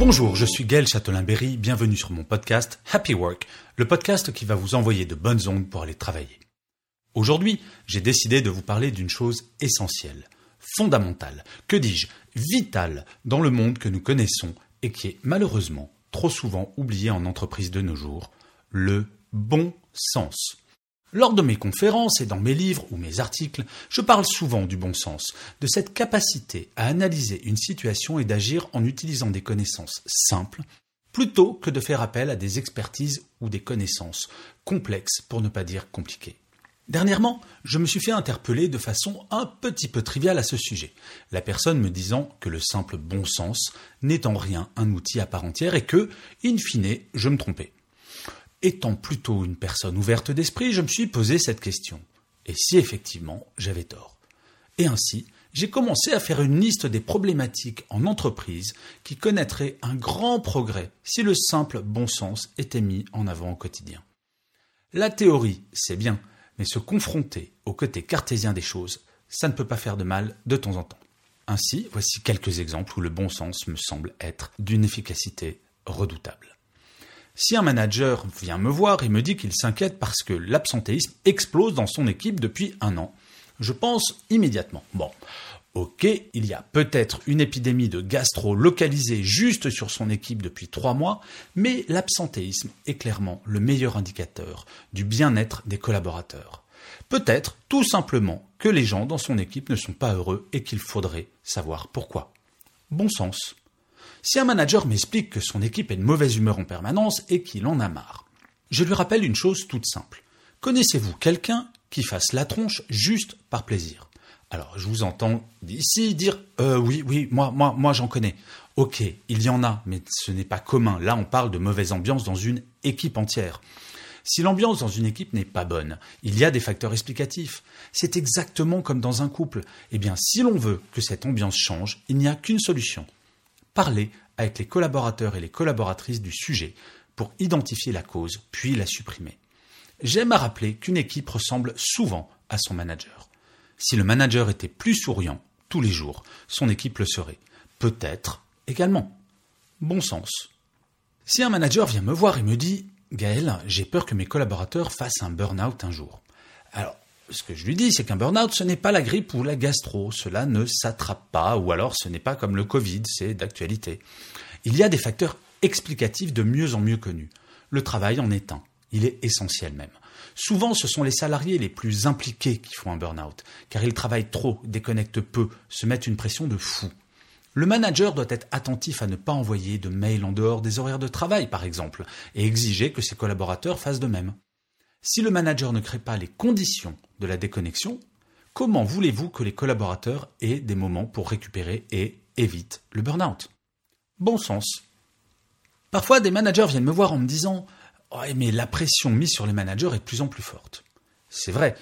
Bonjour, je suis Gaël Châtelain-Berry, bienvenue sur mon podcast Happy Work, le podcast qui va vous envoyer de bonnes ondes pour aller travailler. Aujourd'hui, j'ai décidé de vous parler d'une chose essentielle, fondamentale, que dis-je, vitale dans le monde que nous connaissons et qui est malheureusement trop souvent oubliée en entreprise de nos jours, le bon sens. Lors de mes conférences et dans mes livres ou mes articles, je parle souvent du bon sens, de cette capacité à analyser une situation et d'agir en utilisant des connaissances simples, plutôt que de faire appel à des expertises ou des connaissances complexes pour ne pas dire compliquées. Dernièrement, je me suis fait interpeller de façon un petit peu triviale à ce sujet, la personne me disant que le simple bon sens n'est en rien un outil à part entière et que, in fine, je me trompais. Étant plutôt une personne ouverte d'esprit, je me suis posé cette question. Et si effectivement j'avais tort? Et ainsi, j'ai commencé à faire une liste des problématiques en entreprise qui connaîtraient un grand progrès si le simple bon sens était mis en avant au quotidien. La théorie, c'est bien, mais se confronter au côté cartésien des choses, ça ne peut pas faire de mal de temps en temps. Ainsi, voici quelques exemples où le bon sens me semble être d'une efficacité redoutable. Si un manager vient me voir et me dit qu'il s'inquiète parce que l'absentéisme explose dans son équipe depuis un an, je pense immédiatement, bon, ok, il y a peut-être une épidémie de gastro localisée juste sur son équipe depuis trois mois, mais l'absentéisme est clairement le meilleur indicateur du bien-être des collaborateurs. Peut-être tout simplement que les gens dans son équipe ne sont pas heureux et qu'il faudrait savoir pourquoi. Bon sens. Si un manager m'explique que son équipe est de mauvaise humeur en permanence et qu'il en a marre, je lui rappelle une chose toute simple. Connaissez-vous quelqu'un qui fasse la tronche juste par plaisir? Alors, je vous entends d'ici dire euh, oui, oui, moi, moi, moi, j'en connais. Ok, il y en a, mais ce n'est pas commun. Là, on parle de mauvaise ambiance dans une équipe entière. Si l'ambiance dans une équipe n'est pas bonne, il y a des facteurs explicatifs. C'est exactement comme dans un couple. Eh bien, si l'on veut que cette ambiance change, il n'y a qu'une solution. Parler avec les collaborateurs et les collaboratrices du sujet pour identifier la cause, puis la supprimer. J'aime à rappeler qu'une équipe ressemble souvent à son manager. Si le manager était plus souriant tous les jours, son équipe le serait. Peut-être également. Bon sens. Si un manager vient me voir et me dit Gaël, j'ai peur que mes collaborateurs fassent un burn-out un jour. Alors, ce que je lui dis, c'est qu'un burn-out, ce n'est pas la grippe ou la gastro, cela ne s'attrape pas, ou alors ce n'est pas comme le Covid, c'est d'actualité. Il y a des facteurs explicatifs de mieux en mieux connus. Le travail en est un. Il est essentiel même. Souvent, ce sont les salariés les plus impliqués qui font un burn-out, car ils travaillent trop, déconnectent peu, se mettent une pression de fou. Le manager doit être attentif à ne pas envoyer de mails en dehors des horaires de travail, par exemple, et exiger que ses collaborateurs fassent de même. Si le manager ne crée pas les conditions de la déconnexion, comment voulez-vous que les collaborateurs aient des moments pour récupérer et évitent le burn-out? Bon sens. Parfois, des managers viennent me voir en me disant Ouais, mais la pression mise sur les managers est de plus en plus forte. C'est vrai,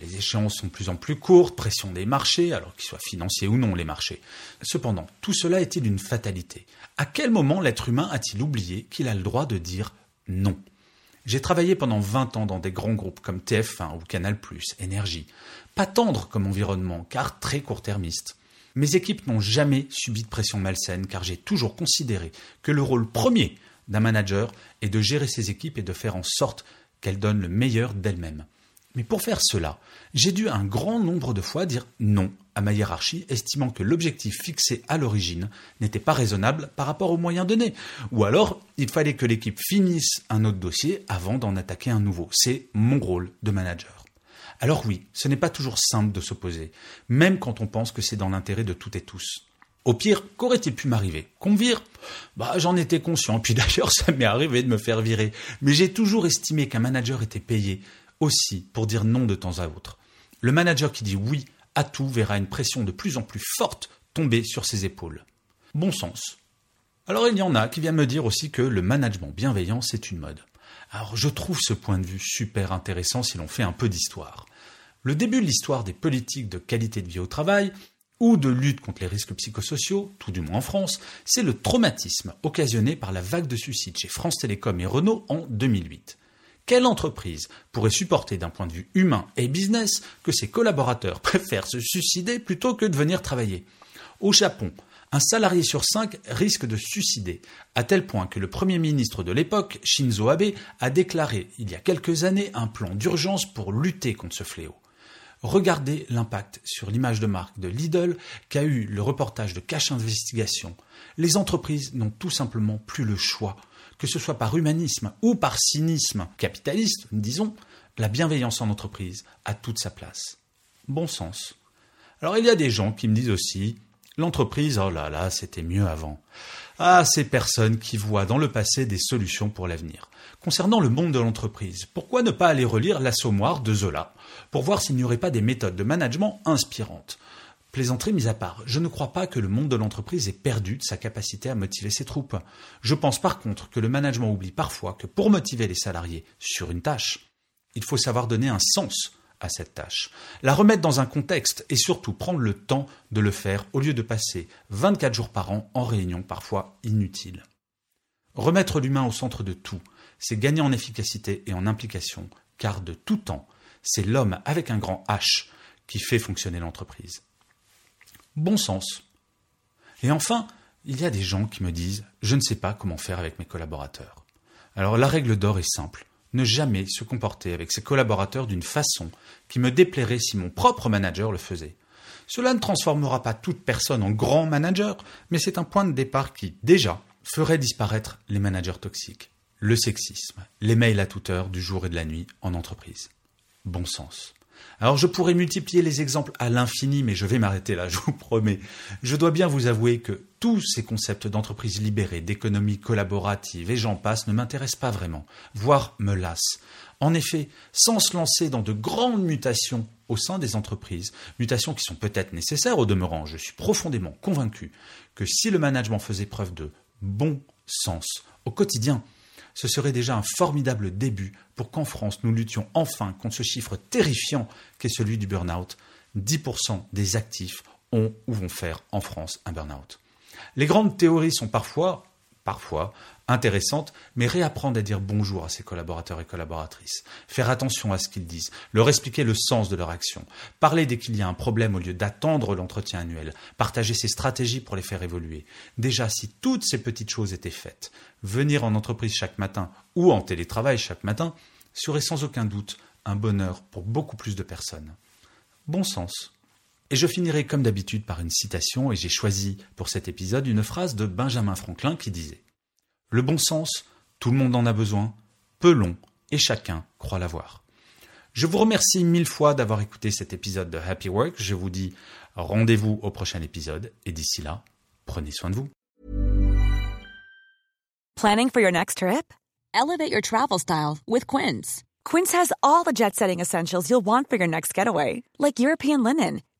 les échéances sont de plus en plus courtes, pression des marchés, alors qu'ils soient financiers ou non les marchés. Cependant, tout cela est-il une fatalité? À quel moment l'être humain a-t-il oublié qu'il a le droit de dire non? J'ai travaillé pendant 20 ans dans des grands groupes comme TF1 ou Canal+, Énergie. Pas tendre comme environnement, car très court-termiste. Mes équipes n'ont jamais subi de pression malsaine, car j'ai toujours considéré que le rôle premier d'un manager est de gérer ses équipes et de faire en sorte qu'elles donnent le meilleur d'elles-mêmes. Mais pour faire cela, j'ai dû un grand nombre de fois dire non à ma hiérarchie, estimant que l'objectif fixé à l'origine n'était pas raisonnable par rapport aux moyens donnés. Ou alors, il fallait que l'équipe finisse un autre dossier avant d'en attaquer un nouveau. C'est mon rôle de manager. Alors oui, ce n'est pas toujours simple de s'opposer, même quand on pense que c'est dans l'intérêt de toutes et tous. Au pire, qu'aurait-il pu m'arriver? Qu'on me vire? Bah, j'en étais conscient. Puis d'ailleurs, ça m'est arrivé de me faire virer. Mais j'ai toujours estimé qu'un manager était payé aussi pour dire non de temps à autre. Le manager qui dit oui à tout verra une pression de plus en plus forte tomber sur ses épaules. Bon sens. Alors il y en a qui viennent me dire aussi que le management bienveillant, c'est une mode. Alors je trouve ce point de vue super intéressant si l'on fait un peu d'histoire. Le début de l'histoire des politiques de qualité de vie au travail, ou de lutte contre les risques psychosociaux, tout du moins en France, c'est le traumatisme occasionné par la vague de suicides chez France Télécom et Renault en 2008. Quelle entreprise pourrait supporter d'un point de vue humain et business que ses collaborateurs préfèrent se suicider plutôt que de venir travailler? Au Japon, un salarié sur cinq risque de suicider, à tel point que le Premier ministre de l'époque, Shinzo Abe, a déclaré il y a quelques années un plan d'urgence pour lutter contre ce fléau. Regardez l'impact sur l'image de marque de Lidl qu'a eu le reportage de Cache Investigation. Les entreprises n'ont tout simplement plus le choix, que ce soit par humanisme ou par cynisme capitaliste, disons, la bienveillance en entreprise a toute sa place. Bon sens. Alors il y a des gens qui me disent aussi L'entreprise, oh là là, c'était mieux avant. Ah, ces personnes qui voient dans le passé des solutions pour l'avenir. Concernant le monde de l'entreprise, pourquoi ne pas aller relire L'Assommoir de Zola pour voir s'il n'y aurait pas des méthodes de management inspirantes? Plaisanterie mise à part, je ne crois pas que le monde de l'entreprise ait perdu de sa capacité à motiver ses troupes. Je pense par contre que le management oublie parfois que pour motiver les salariés sur une tâche, il faut savoir donner un sens à cette tâche, la remettre dans un contexte et surtout prendre le temps de le faire au lieu de passer 24 jours par an en réunion parfois inutiles. Remettre l'humain au centre de tout, c'est gagner en efficacité et en implication, car de tout temps, c'est l'homme avec un grand H qui fait fonctionner l'entreprise. Bon sens. Et enfin, il y a des gens qui me disent Je ne sais pas comment faire avec mes collaborateurs. Alors la règle d'or est simple ne jamais se comporter avec ses collaborateurs d'une façon qui me déplairait si mon propre manager le faisait. Cela ne transformera pas toute personne en grand manager, mais c'est un point de départ qui, déjà, ferait disparaître les managers toxiques, le sexisme, les mails à toute heure du jour et de la nuit en entreprise. Bon sens. Alors je pourrais multiplier les exemples à l'infini, mais je vais m'arrêter là, je vous promets. Je dois bien vous avouer que tous ces concepts d'entreprise libérée, d'économie collaborative et j'en passe ne m'intéressent pas vraiment, voire me lassent. En effet, sans se lancer dans de grandes mutations au sein des entreprises, mutations qui sont peut-être nécessaires au demeurant, je suis profondément convaincu que si le management faisait preuve de bon sens au quotidien, ce serait déjà un formidable début pour qu'en France nous luttions enfin contre ce chiffre terrifiant qu'est celui du burn-out. 10% des actifs ont ou vont faire en France un burn-out. Les grandes théories sont parfois, parfois, intéressantes, mais réapprendre à dire bonjour à ses collaborateurs et collaboratrices, faire attention à ce qu'ils disent, leur expliquer le sens de leur action, parler dès qu'il y a un problème au lieu d'attendre l'entretien annuel, partager ses stratégies pour les faire évoluer. Déjà, si toutes ces petites choses étaient faites, venir en entreprise chaque matin ou en télétravail chaque matin serait sans aucun doute un bonheur pour beaucoup plus de personnes. Bon sens. Et je finirai comme d'habitude par une citation, et j'ai choisi pour cet épisode une phrase de Benjamin Franklin qui disait le bon sens, tout le monde en a besoin, peu long, et chacun croit l'avoir. Je vous remercie mille fois d'avoir écouté cet épisode de Happy Work. Je vous dis rendez-vous au prochain épisode, et d'ici là, prenez soin de vous. Planning for your next trip? Elevate your travel style with Quince. Quince has all the jet setting essentials you'll want for your next getaway, like European linen,